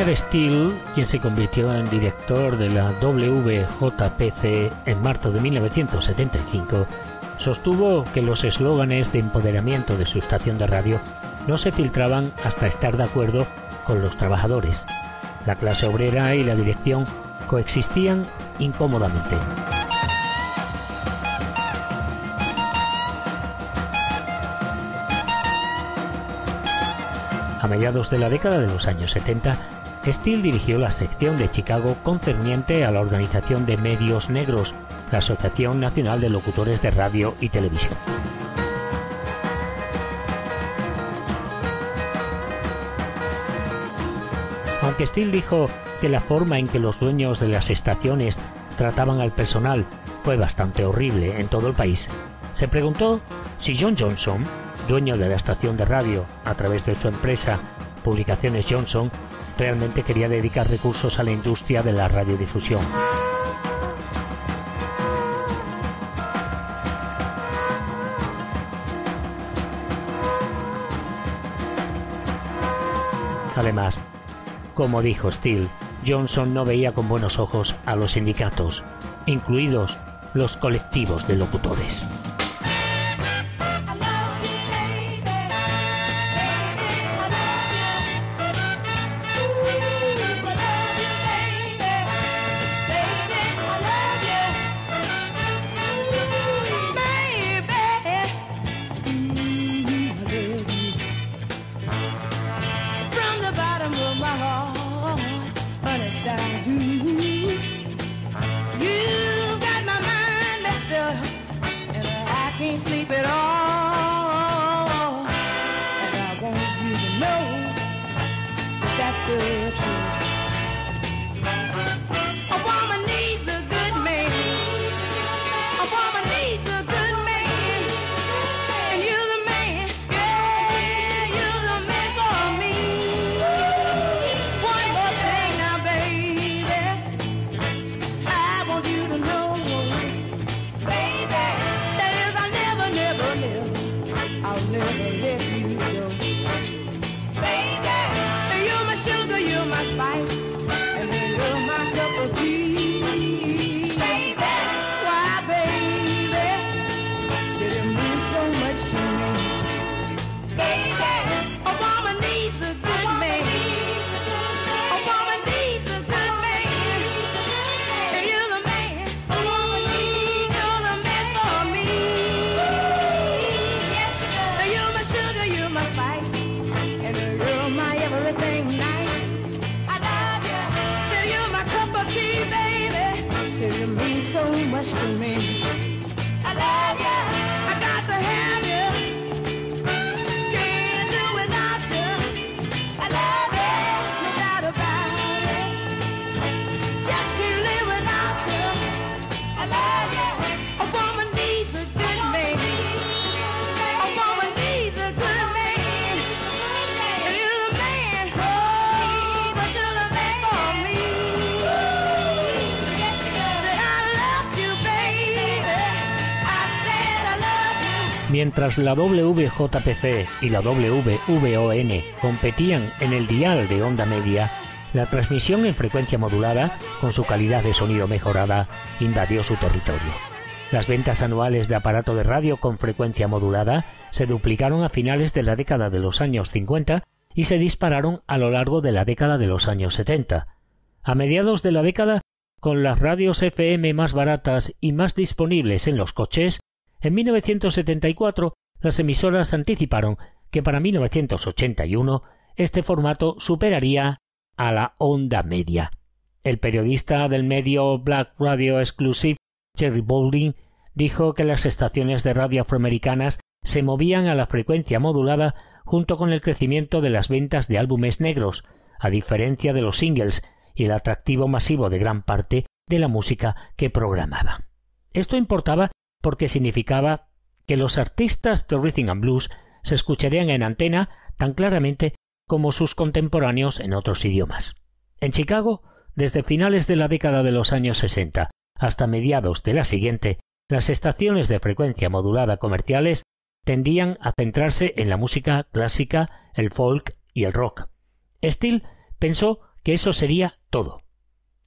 Richard Steele, quien se convirtió en director de la WJPC en marzo de 1975, sostuvo que los eslóganes de empoderamiento de su estación de radio no se filtraban hasta estar de acuerdo con los trabajadores. La clase obrera y la dirección coexistían incómodamente. A mediados de la década de los años 70, Steele dirigió la sección de Chicago concerniente a la organización de medios negros, la Asociación Nacional de Locutores de Radio y Televisión. Aunque Steele dijo que la forma en que los dueños de las estaciones trataban al personal fue bastante horrible en todo el país, se preguntó si John Johnson dueño de la estación de radio a través de su empresa Publicaciones Johnson, realmente quería dedicar recursos a la industria de la radiodifusión. Además, como dijo Steele, Johnson no veía con buenos ojos a los sindicatos, incluidos los colectivos de locutores. Mientras la WJPC y la WVON competían en el dial de onda media, la transmisión en frecuencia modulada, con su calidad de sonido mejorada, invadió su territorio. Las ventas anuales de aparato de radio con frecuencia modulada se duplicaron a finales de la década de los años 50 y se dispararon a lo largo de la década de los años 70. A mediados de la década, con las radios FM más baratas y más disponibles en los coches, en 1974, las emisoras anticiparon que para 1981 este formato superaría a la onda media. El periodista del medio Black Radio Exclusive, Jerry Boulding, dijo que las estaciones de radio afroamericanas se movían a la frecuencia modulada junto con el crecimiento de las ventas de álbumes negros, a diferencia de los singles y el atractivo masivo de gran parte de la música que programaban. Esto importaba porque significaba que los artistas de rhythm and blues se escucharían en antena tan claramente como sus contemporáneos en otros idiomas. En Chicago, desde finales de la década de los años 60 hasta mediados de la siguiente, las estaciones de frecuencia modulada comerciales tendían a centrarse en la música clásica, el folk y el rock. Steele pensó que eso sería todo.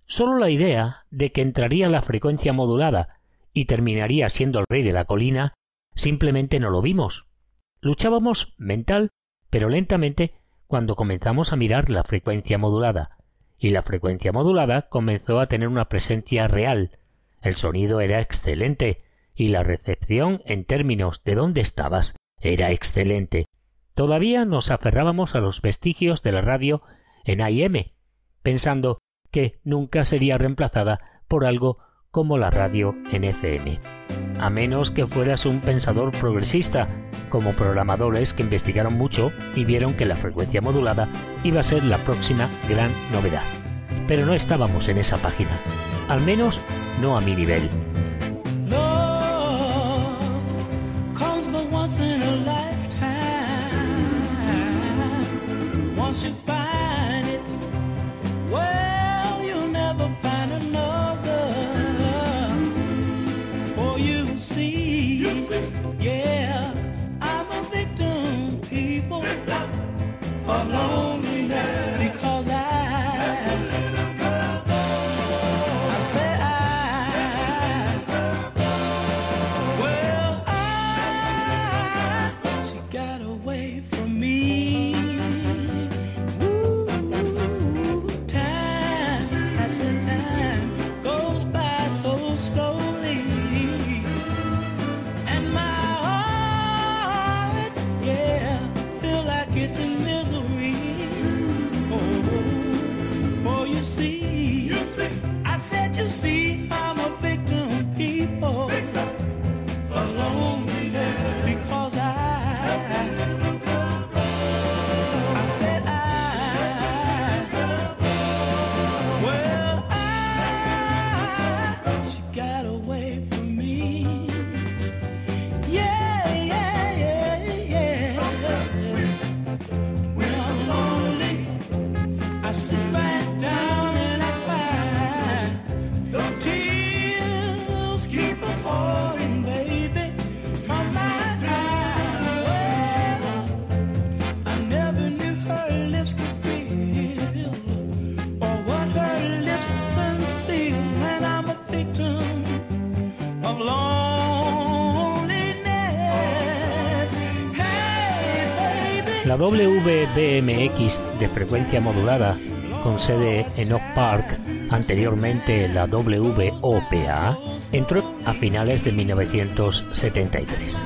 Solo la idea de que entraría la frecuencia modulada y terminaría siendo el rey de la colina, simplemente no lo vimos. Luchábamos mental, pero lentamente, cuando comenzamos a mirar la frecuencia modulada, y la frecuencia modulada comenzó a tener una presencia real. El sonido era excelente, y la recepción en términos de dónde estabas era excelente. Todavía nos aferrábamos a los vestigios de la radio en AM, pensando que nunca sería reemplazada por algo como la radio en FM. A menos que fueras un pensador progresista, como programadores que investigaron mucho y vieron que la frecuencia modulada iba a ser la próxima gran novedad. Pero no estábamos en esa página, al menos no a mi nivel. alone. La WBMX de frecuencia modulada, con sede en Oak Park, anteriormente la WOPA, entró a finales de 1973.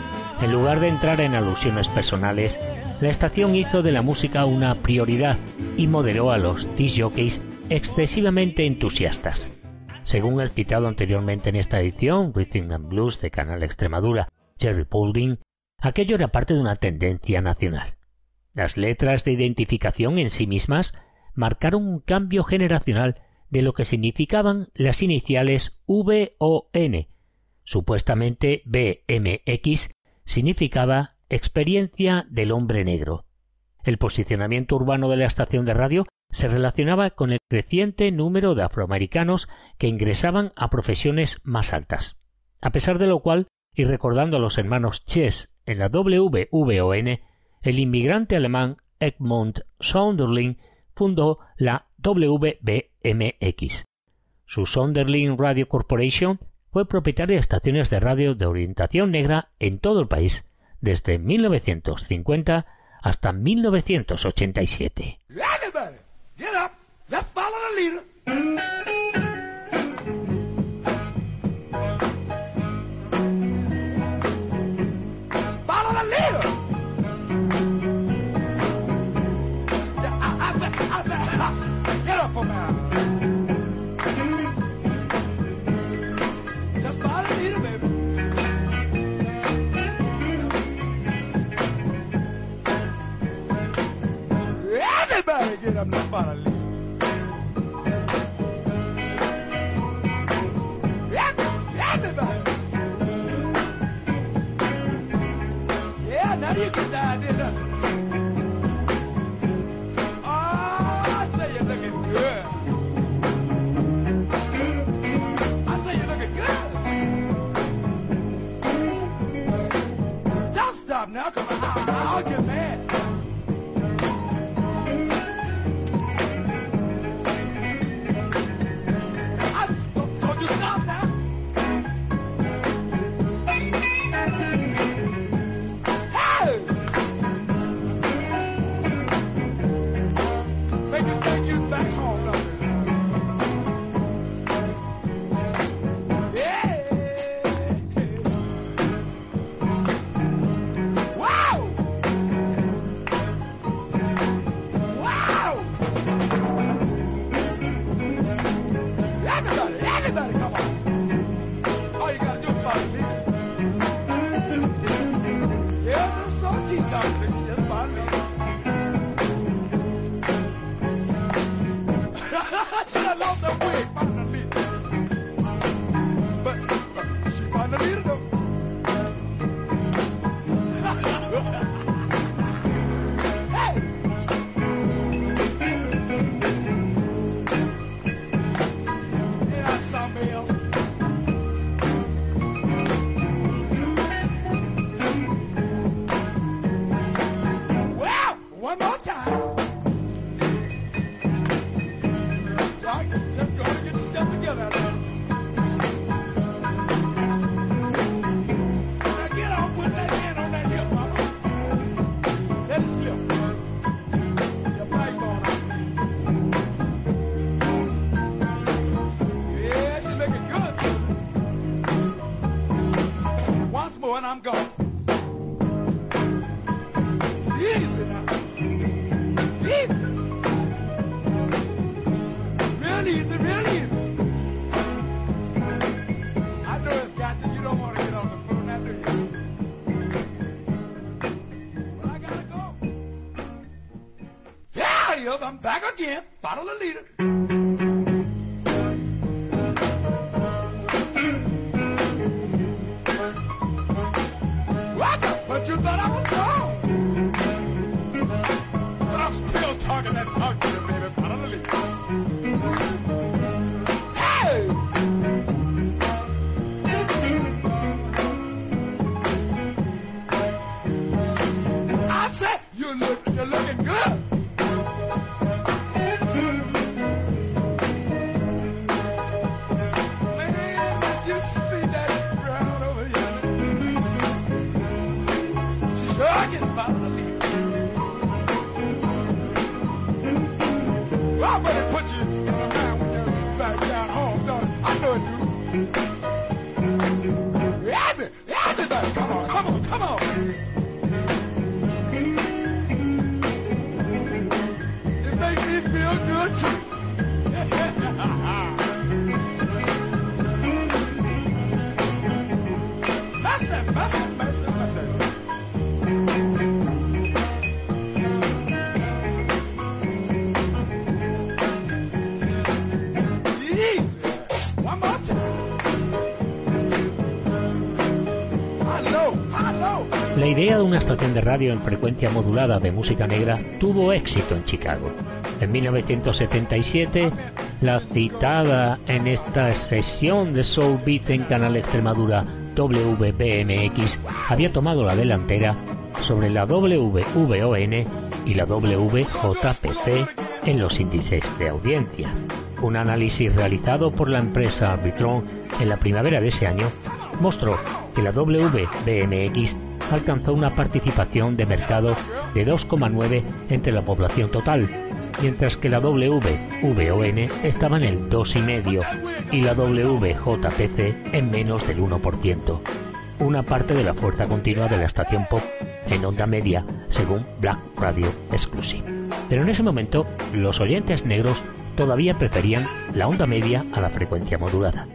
En lugar de entrar en alusiones personales, la estación hizo de la música una prioridad y moderó a los disc jockeys excesivamente entusiastas. Según el citado anteriormente en esta edición, Rhythm and Blues de Canal Extremadura, Jerry Paulding, aquello era parte de una tendencia nacional. Las letras de identificación en sí mismas marcaron un cambio generacional de lo que significaban las iniciales V o N. Supuestamente BMX significaba experiencia del hombre negro. El posicionamiento urbano de la estación de radio se relacionaba con el creciente número de afroamericanos que ingresaban a profesiones más altas. A pesar de lo cual, y recordando a los hermanos Chess en la WVON, el inmigrante alemán Egmont Sonderling fundó la WBMX. Su Sonderling Radio Corporation fue propietaria de estaciones de radio de orientación negra en todo el país, desde 1950 hasta 1987. You're looking good. I say you're looking good. Don't stop now, come on. I'll get mad. Idea de una estación de radio en frecuencia modulada de música negra tuvo éxito en Chicago. En 1977, la citada en esta sesión de Soul Beat en Canal Extremadura WBMX había tomado la delantera sobre la WVON y la WJPC en los índices de audiencia. Un análisis realizado por la empresa Arbitron en la primavera de ese año mostró que la WBMX alcanzó una participación de mercado de 2,9 entre la población total, mientras que la WVON estaba en el 2,5 y la WJPC en menos del 1%. Una parte de la fuerza continua de la estación pop en onda media, según Black Radio Exclusive. Pero en ese momento, los oyentes negros todavía preferían la onda media a la frecuencia modulada.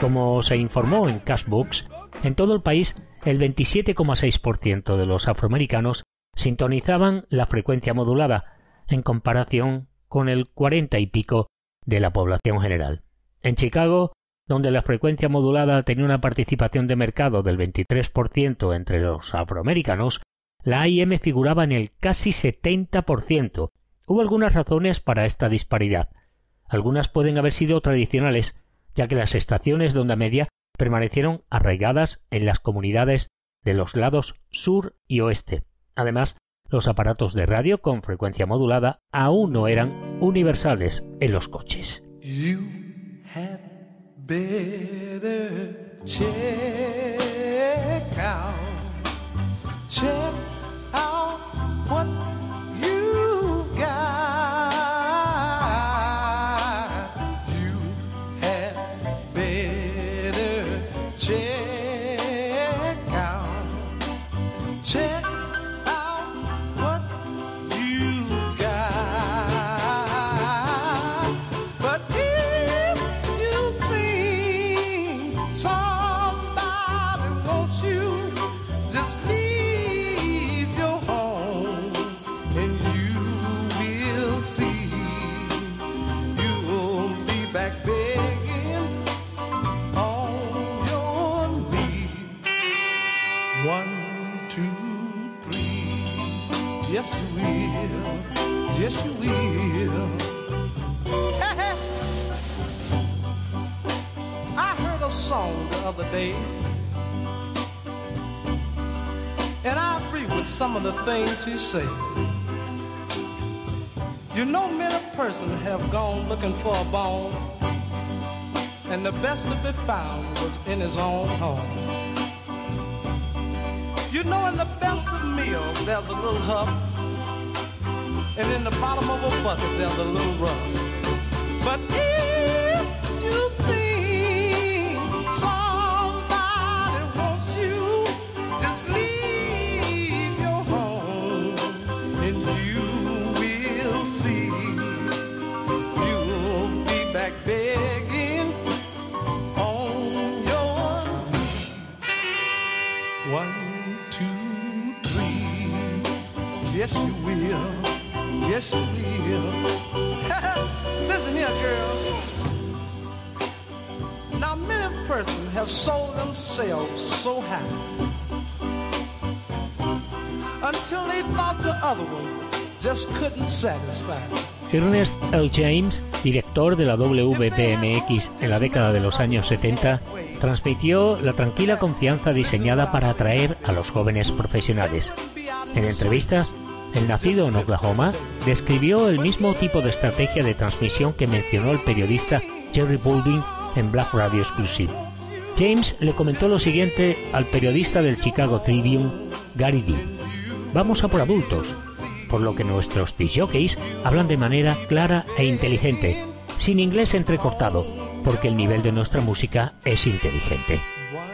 Como se informó en Cashbooks, en todo el país el 27,6% de los afroamericanos sintonizaban la frecuencia modulada, en comparación con el 40 y pico de la población general. En Chicago, donde la frecuencia modulada tenía una participación de mercado del 23% entre los afroamericanos, la AM figuraba en el casi 70%. Hubo algunas razones para esta disparidad. Algunas pueden haber sido tradicionales, ya que las estaciones de onda media permanecieron arraigadas en las comunidades de los lados sur y oeste. Además, los aparatos de radio con frecuencia modulada aún no eran universales en los coches. You check out, check out things he said. You know, many persons have gone looking for a bone, and the best to be found was in his own home. You know, in the best of meals, there's a little hub, and in the bottom of a bucket, there's a little rust. But Yes, you will. Yes, you will. Listen here, girl. Now, many persons have sold themselves so high until they thought the other one just couldn't satisfy. Ernest L. James, director de la WBMX en la década de los años 70, transmitió la tranquila confianza diseñada para atraer a los jóvenes profesionales. En entrevistas, el nacido en Oklahoma describió el mismo tipo de estrategia de transmisión que mencionó el periodista Jerry Baldwin en Black Radio Exclusive. James le comentó lo siguiente al periodista del Chicago Tribune, Gary Dee. Vamos a por adultos, por lo que nuestros disjockeys hablan de manera clara e inteligente, sin inglés entrecortado, porque el nivel de nuestra música es inteligente.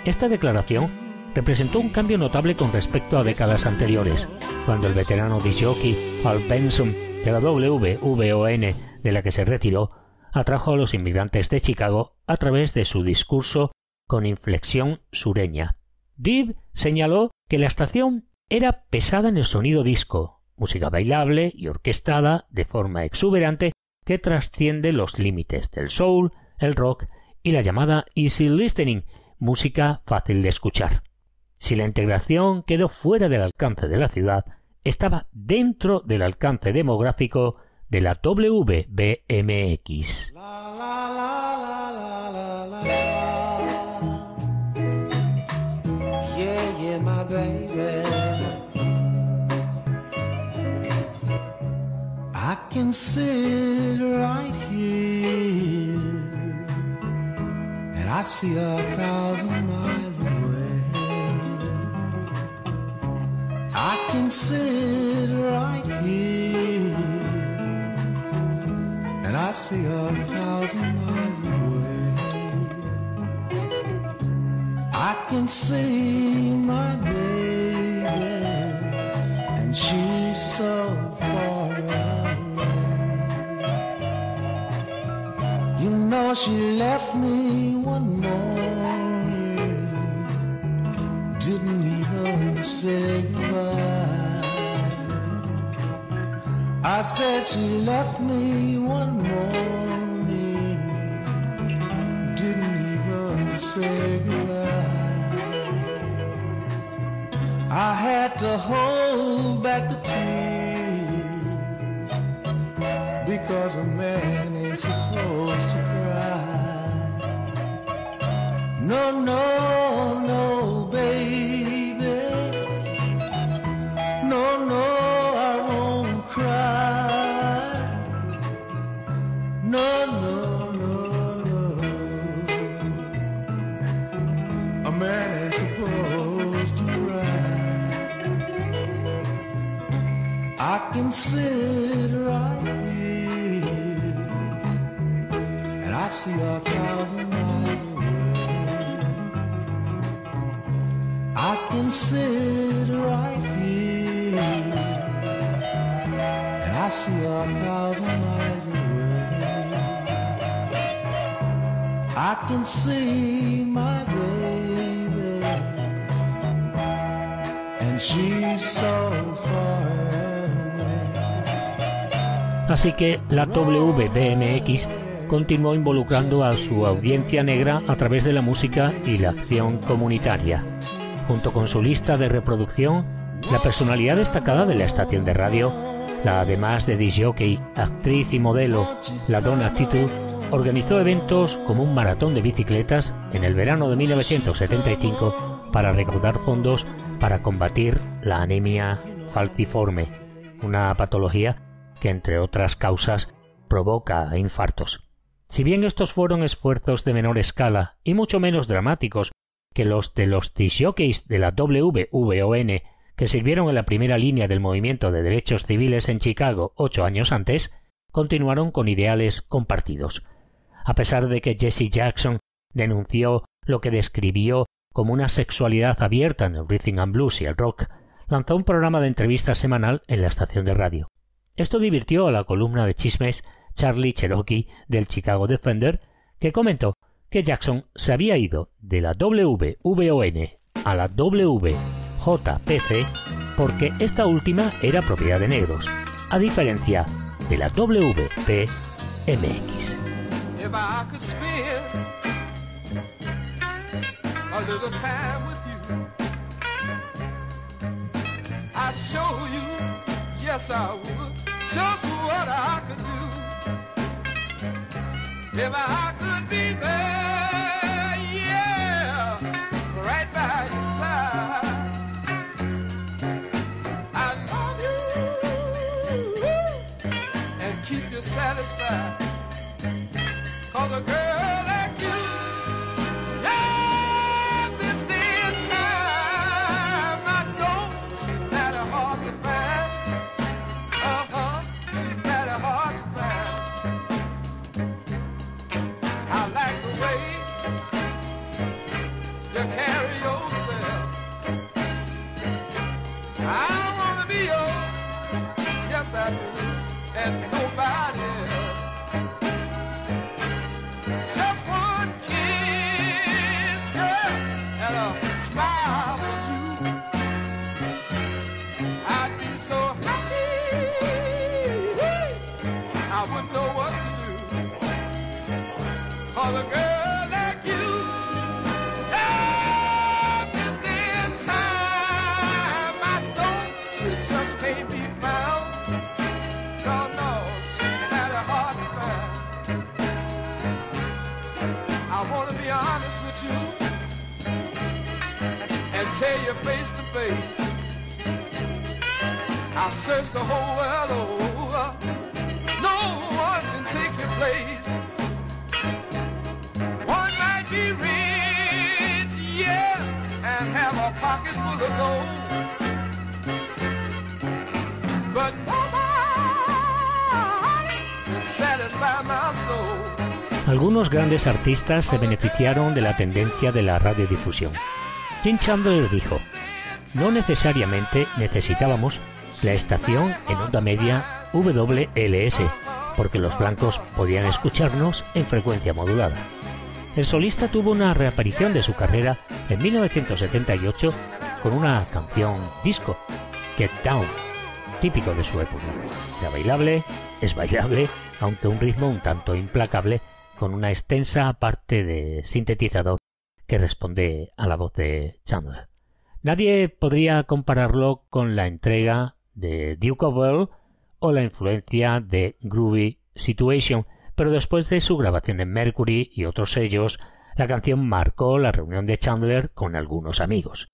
Esta declaración representó un cambio notable con respecto a décadas anteriores, cuando el veterano disjockey Al Benson de la WVON, de la que se retiró, atrajo a los inmigrantes de Chicago a través de su discurso con inflexión sureña. Dib señaló que la estación era pesada en el sonido disco, música bailable y orquestada de forma exuberante que trasciende los límites del soul, el rock y la llamada easy listening, música fácil de escuchar. Si la integración quedó fuera del alcance de la ciudad, estaba dentro del alcance demográfico de la WBMX. Can sit right here thousand miles I can sit right here and I see a thousand miles away. I can see my baby, and she's so far away. You know she left me one morning, didn't even say I said she left me one morning, didn't even say goodbye. I had to hold back the tears because a man ain't supposed to cry. No, no, Así que la WBMX continuó involucrando a su audiencia negra a través de la música y la acción comunitaria. Junto con su lista de reproducción, la personalidad destacada de la estación de radio, la además de disjockey, actriz y modelo, la Donna Titu, organizó eventos como un maratón de bicicletas en el verano de 1975 para recaudar fondos para combatir la anemia falciforme, una patología que entre otras causas provoca infartos. Si bien estos fueron esfuerzos de menor escala y mucho menos dramáticos que los de los disjockeys de la WVON que sirvieron en la primera línea del movimiento de derechos civiles en Chicago ocho años antes, continuaron con ideales compartidos. A pesar de que Jesse Jackson denunció lo que describió como una sexualidad abierta en el rhythm and blues y el rock, lanzó un programa de entrevistas semanal en la estación de radio. Esto divirtió a la columna de chismes Charlie Cherokee del Chicago Defender, que comentó que Jackson se había ido de la WVON a la WJPC porque esta última era propiedad de negros, a diferencia de la WPMX. If I could be there, yeah, right by your side. I love you and keep you satisfied. Cause a girl the whole. No one can take your place. Algunos grandes artistas se beneficiaron de la tendencia de la radiodifusión. Jim Chandler dijo, no necesariamente necesitábamos la estación en onda media WLS, porque los blancos podían escucharnos en frecuencia modulada. El solista tuvo una reaparición de su carrera en 1978 con una canción disco, Get Down, típico de su época. Era bailable, es bailable, aunque un ritmo un tanto implacable, con una extensa parte de sintetizador que responde a la voz de Chandler. Nadie podría compararlo con la entrega de Duke of Earl o la influencia de Groovy Situation, pero después de su grabación en Mercury y otros sellos, la canción marcó la reunión de Chandler con algunos amigos.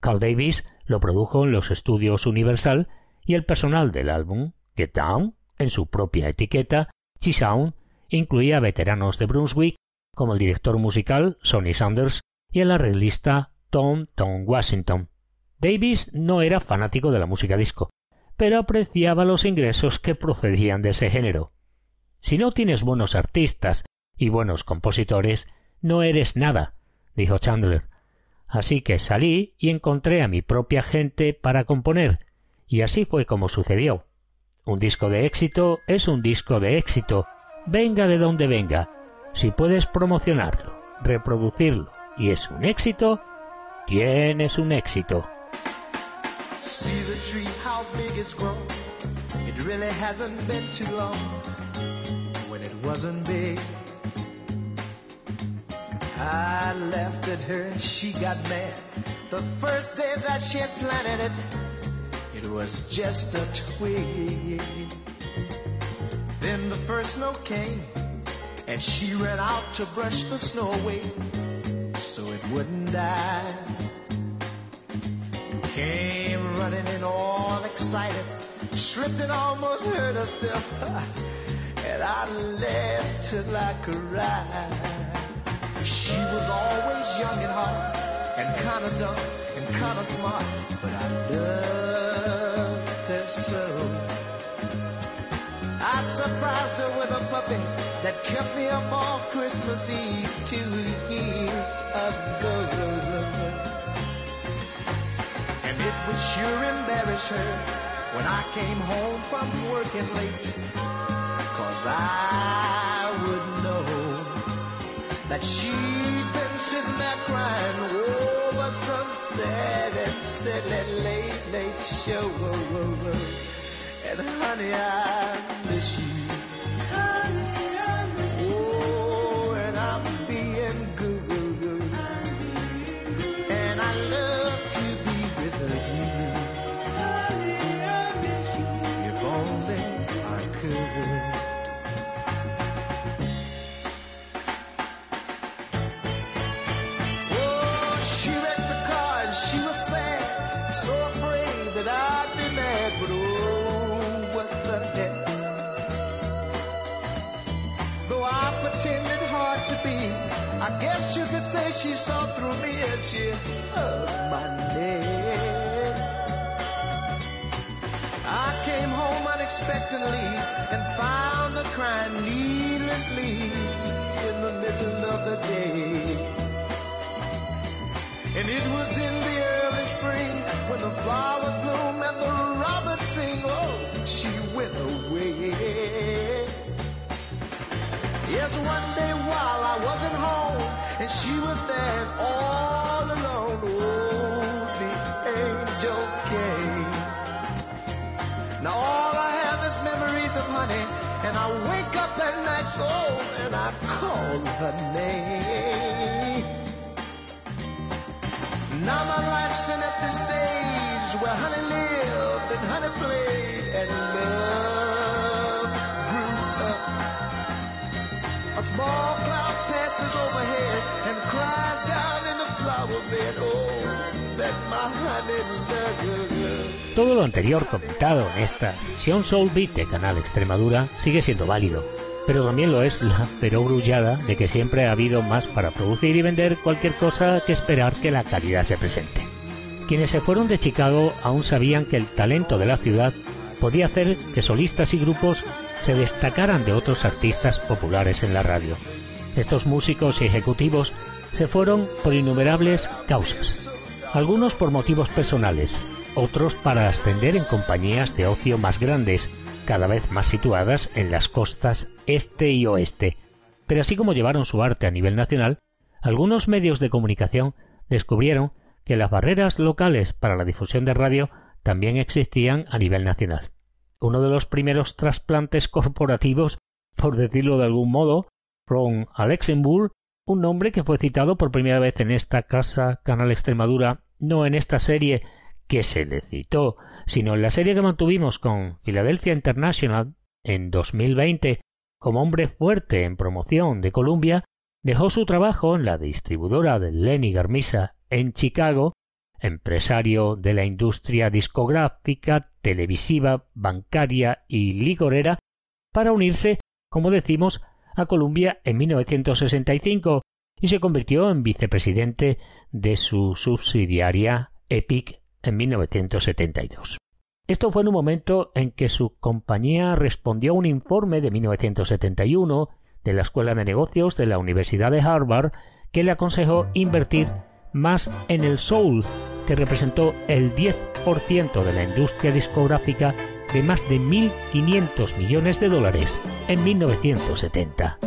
Carl Davis lo produjo en los estudios Universal y el personal del álbum, Get Down, en su propia etiqueta, G-Sound, incluía veteranos de Brunswick como el director musical Sonny Sanders y el arreglista Tom Tom Washington. Davis no era fanático de la música disco, pero apreciaba los ingresos que procedían de ese género. Si no tienes buenos artistas y buenos compositores, no eres nada, dijo Chandler. Así que salí y encontré a mi propia gente para componer, y así fue como sucedió. Un disco de éxito es un disco de éxito, venga de donde venga. Si puedes promocionarlo, reproducirlo y es un éxito, tienes un éxito. See the tree, how big it's grown. It really hasn't been too long when it wasn't big. I left at her and she got mad. The first day that she had planted it, it was just a twig. Then the first snow came And she ran out to brush the snow away so it wouldn't die. Came running in all excited, slipped and almost hurt herself. and I laughed till I cried. She was always young and hot, and kinda dumb, and kinda smart, but I loved her so. I surprised her with a puppy that kept me up all Christmas Eve two years ago. And it was sure embarrass her when I came home from working late. Cause I would know that she'd been sitting there crying over some sad and silly late, late show. And honey, I miss you. She saw through me and she hugged my neck. I came home unexpectedly and found her crying needlessly in the middle of the day. And it was in the early spring when the flowers bloom and the robins sing. Oh, she went away. Yes, one day while I wasn't home and she was there all alone. Oh, the angels came. Now all I have is memories of honey, and I wake up at night, oh, and I call her name. Now my life's an empty stage where honey lived and honey played and love Todo lo anterior comentado en esta sesión Soul Beat de Canal Extremadura sigue siendo válido, pero también lo es la perogrullada de que siempre ha habido más para producir y vender cualquier cosa que esperar que la calidad se presente. Quienes se fueron de Chicago aún sabían que el talento de la ciudad podía hacer que solistas y grupos se destacaran de otros artistas populares en la radio. Estos músicos y ejecutivos se fueron por innumerables causas, algunos por motivos personales, otros para ascender en compañías de ocio más grandes, cada vez más situadas en las costas este y oeste. Pero así como llevaron su arte a nivel nacional, algunos medios de comunicación descubrieron que las barreras locales para la difusión de radio también existían a nivel nacional. Uno de los primeros trasplantes corporativos, por decirlo de algún modo, from a Luxemburg, un nombre que fue citado por primera vez en esta casa Canal Extremadura, no en esta serie que se le citó, sino en la serie que mantuvimos con Philadelphia International en 2020 como hombre fuerte en promoción de Columbia, dejó su trabajo en la distribuidora de Lenny Garmisa en Chicago, empresario de la industria discográfica, televisiva, bancaria y ligorera, para unirse, como decimos, a Columbia en 1965 y se convirtió en vicepresidente de su subsidiaria Epic en 1972. Esto fue en un momento en que su compañía respondió a un informe de 1971 de la Escuela de Negocios de la Universidad de Harvard que le aconsejó invertir más en el soul, que representó el 10% de la industria discográfica de más de 1.500 millones de dólares en 1970.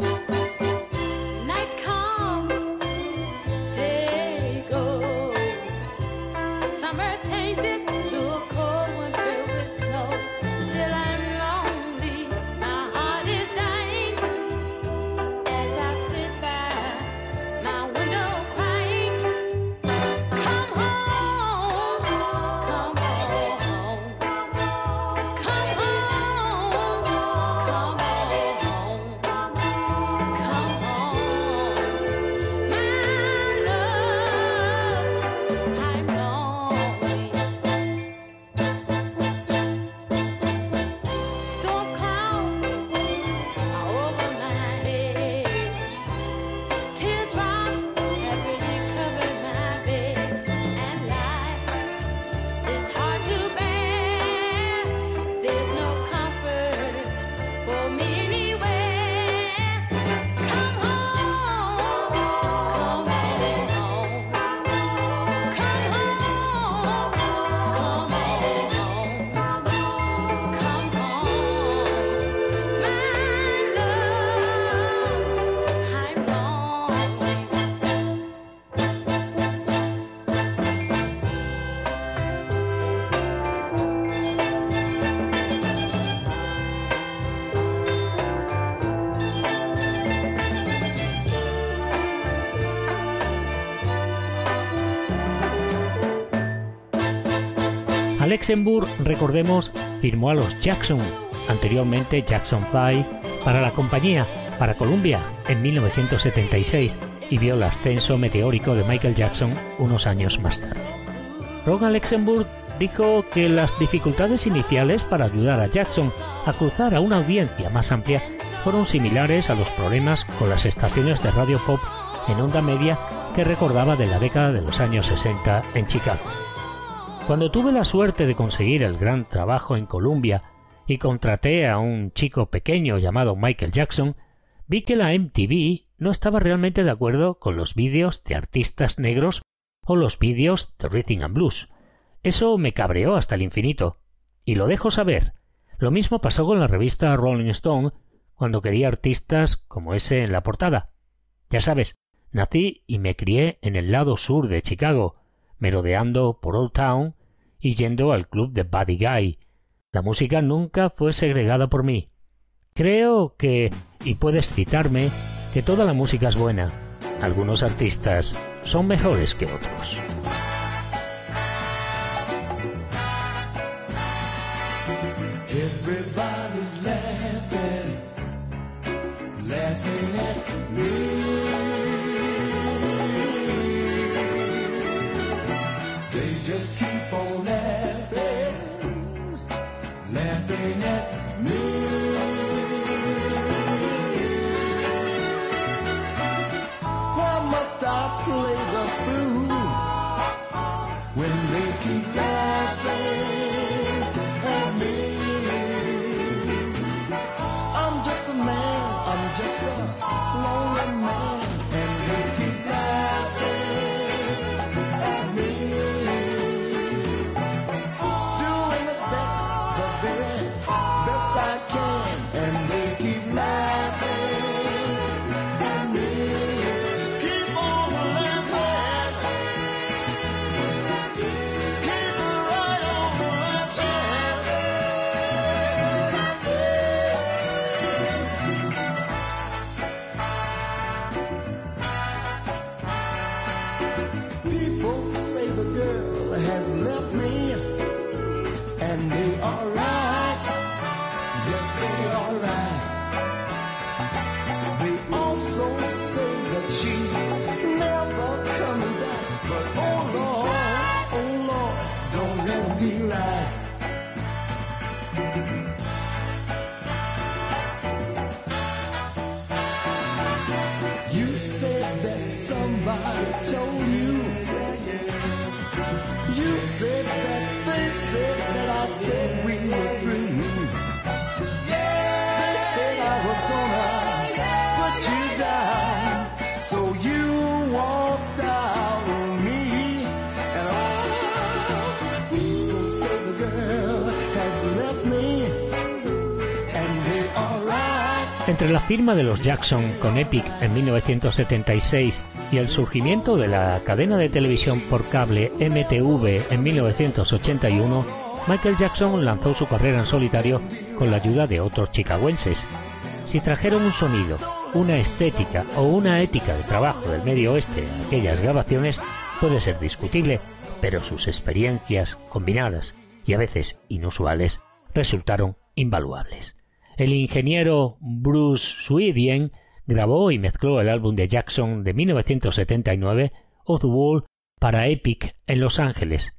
Alexenburg, recordemos, firmó a los Jackson, anteriormente Jackson 5, para la compañía, para Columbia, en 1976 y vio el ascenso meteórico de Michael Jackson unos años más tarde. Ron Alexenburg dijo que las dificultades iniciales para ayudar a Jackson a cruzar a una audiencia más amplia fueron similares a los problemas con las estaciones de radio pop en onda media que recordaba de la década de los años 60 en Chicago. Cuando tuve la suerte de conseguir el gran trabajo en Columbia y contraté a un chico pequeño llamado Michael Jackson, vi que la MTV no estaba realmente de acuerdo con los vídeos de artistas negros o los vídeos de Rhythm and Blues. Eso me cabreó hasta el infinito. Y lo dejo saber. Lo mismo pasó con la revista Rolling Stone cuando quería artistas como ese en la portada. Ya sabes, nací y me crié en el lado sur de Chicago, merodeando por Old Town y yendo al club de Buddy Guy. La música nunca fue segregada por mí. Creo que, y puedes citarme, que toda la música es buena. Algunos artistas son mejores que otros. Entre la firma de los Jackson con Epic en 1976 y el surgimiento de la cadena de televisión por cable MTV en 1981, Michael Jackson lanzó su carrera en solitario con la ayuda de otros chicagoenses. Si trajeron un sonido, una estética o una ética de trabajo del medio oeste a aquellas grabaciones puede ser discutible, pero sus experiencias combinadas y a veces inusuales resultaron invaluables. El ingeniero Bruce Swedien grabó y mezcló el álbum de Jackson de 1979, Off the Wall, para Epic en Los Ángeles.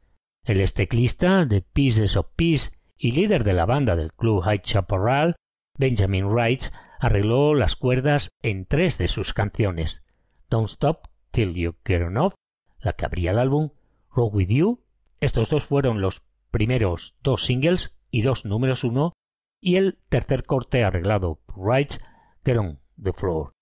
El ex teclista de Pieces of Peace y líder de la banda del club High Chaparral, Benjamin Wright, arregló las cuerdas en tres de sus canciones: Don't Stop Till You Get Enough, la que abría el álbum, Rock With You. Estos dos fueron los primeros dos singles y dos números uno, y el tercer corte arreglado por Wright, Get On The Floor.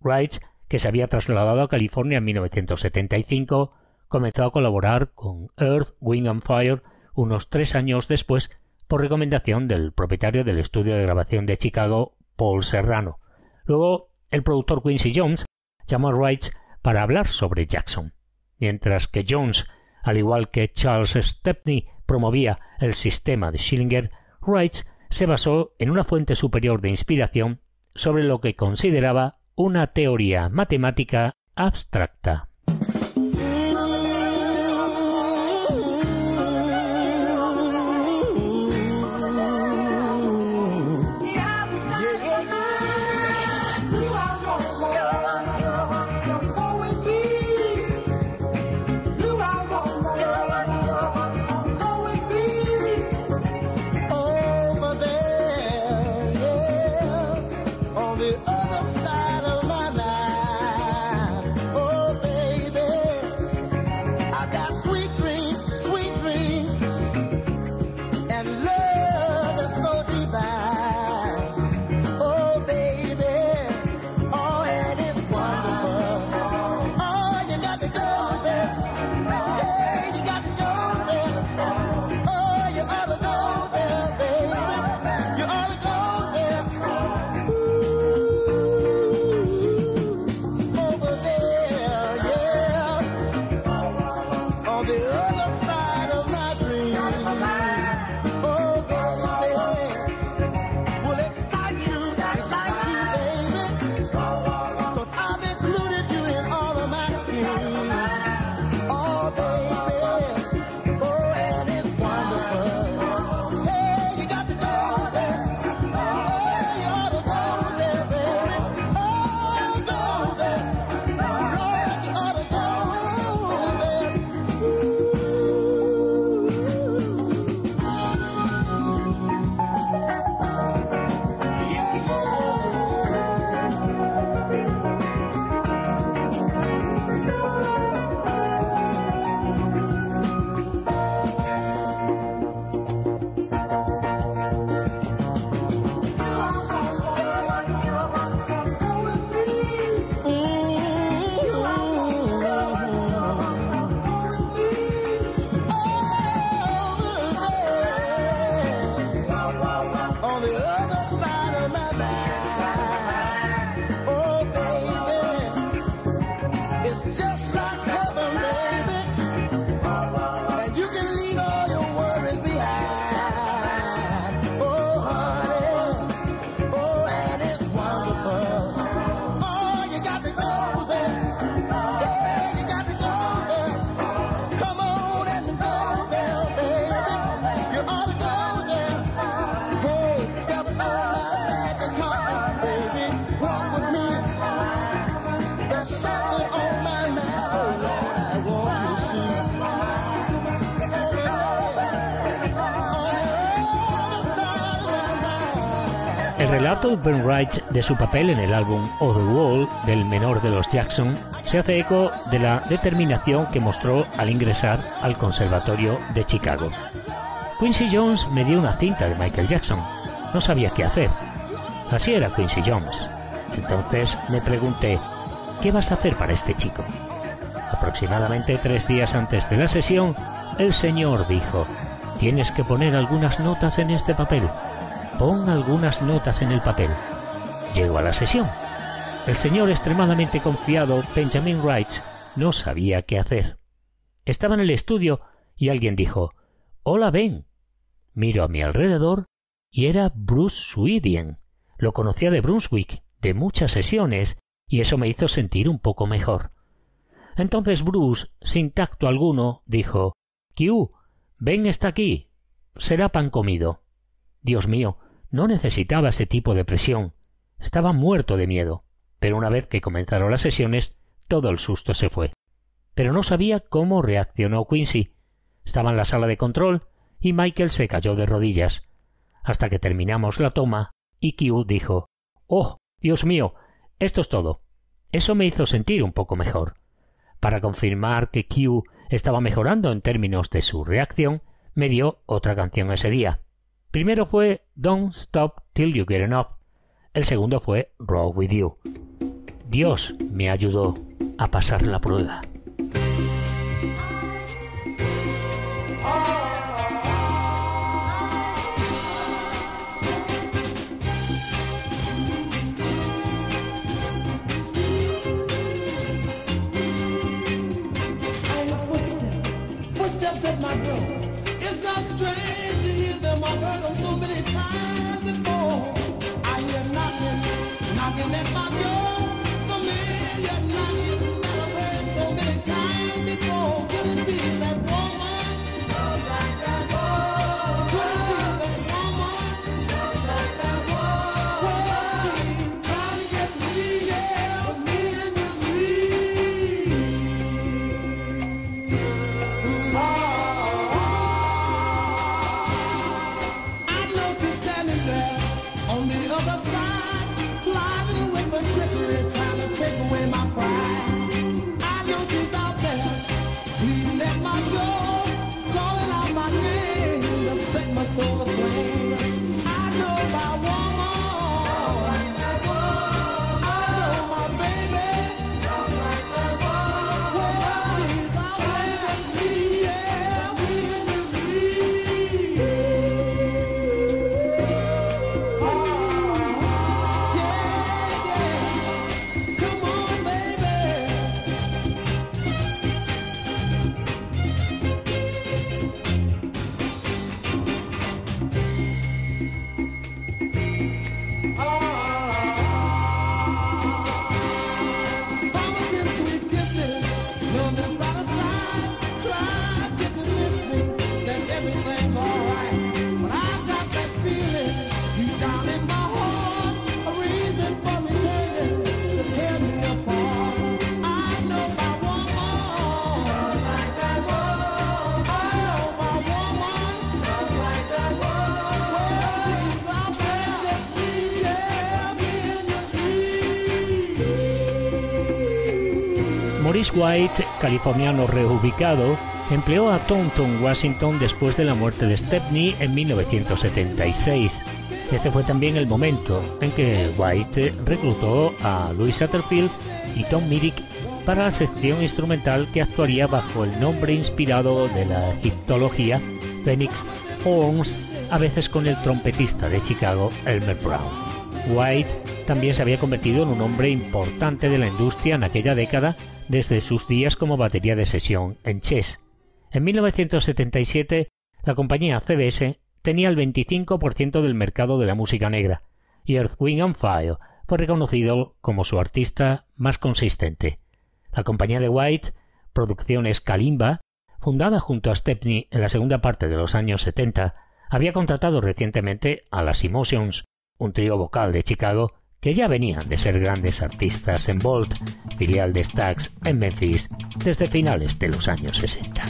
Wright, que se había trasladado a California en 1975, comenzó a colaborar con Earth, Wind and Fire unos tres años después por recomendación del propietario del estudio de grabación de Chicago, Paul Serrano. Luego, el productor Quincy Jones llamó a Wright para hablar sobre Jackson, mientras que Jones, al igual que Charles Stepney, promovía el sistema de Schillinger, Wright se basó en una fuente superior de inspiración sobre lo que consideraba una teoría matemática abstracta. El relato de su papel en el álbum Other Wall del menor de los Jackson se hace eco de la determinación que mostró al ingresar al Conservatorio de Chicago. Quincy Jones me dio una cinta de Michael Jackson. No sabía qué hacer. Así era Quincy Jones. Entonces me pregunté, ¿qué vas a hacer para este chico? Aproximadamente tres días antes de la sesión, el señor dijo, tienes que poner algunas notas en este papel. Pon algunas notas en el papel. Llegó a la sesión. El señor extremadamente confiado, Benjamin Wright, no sabía qué hacer. Estaba en el estudio y alguien dijo, Hola Ben. Miro a mi alrededor y era Bruce Swedian. Lo conocía de Brunswick, de muchas sesiones, y eso me hizo sentir un poco mejor. Entonces Bruce, sin tacto alguno, dijo Q, Ben está aquí. Será pan comido. Dios mío, no necesitaba ese tipo de presión. Estaba muerto de miedo. Pero una vez que comenzaron las sesiones, todo el susto se fue. Pero no sabía cómo reaccionó Quincy. Estaba en la sala de control y Michael se cayó de rodillas. Hasta que terminamos la toma y Q dijo Oh, Dios mío, esto es todo. Eso me hizo sentir un poco mejor. Para confirmar que Q estaba mejorando en términos de su reacción, me dio otra canción ese día. Primero fue Don't Stop Till You Get Enough. El segundo fue Roll With You. Dios me ayudó a pasar la prueba. White, californiano reubicado, empleó a Taunton, Washington después de la muerte de Stepney en 1976. Este fue también el momento en que White reclutó a Louis Satterfield y Tom Myrick para la sección instrumental que actuaría bajo el nombre inspirado de la egiptología Phoenix Horns, a veces con el trompetista de Chicago, Elmer Brown. White también se había convertido en un hombre importante de la industria en aquella década desde sus días como batería de sesión en Chess. En 1977, la compañía CBS tenía el 25% del mercado de la música negra y Earth, Wind and Fire fue reconocido como su artista más consistente. La compañía de White, Producciones Kalimba, fundada junto a Stepney en la segunda parte de los años 70, había contratado recientemente a las Emotions, un trío vocal de Chicago que ya venían de ser grandes artistas en Bolt, filial de Stax en Memphis, desde finales de los años 60.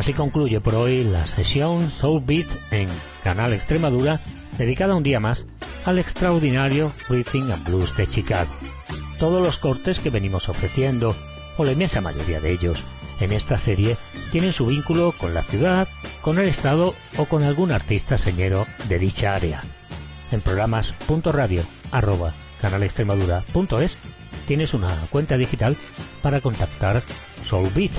Así concluye por hoy la sesión Soul Beat en Canal Extremadura, dedicada un día más al extraordinario Rhythm and Blues de Chicago. Todos los cortes que venimos ofreciendo, o la inmensa mayoría de ellos, en esta serie tienen su vínculo con la ciudad, con el estado o con algún artista señero de dicha área. En programas .radio arroba tienes una cuenta digital para contactar Soulbeat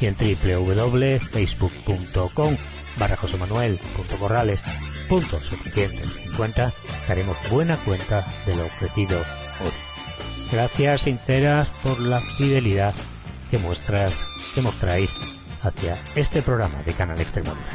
y en www.facebook.com barra josemanuel.corrales.750 daremos buena cuenta de lo ofrecido hoy. Gracias sinceras por la fidelidad que muestras, que mostráis hacia este programa de Canal Extremadura.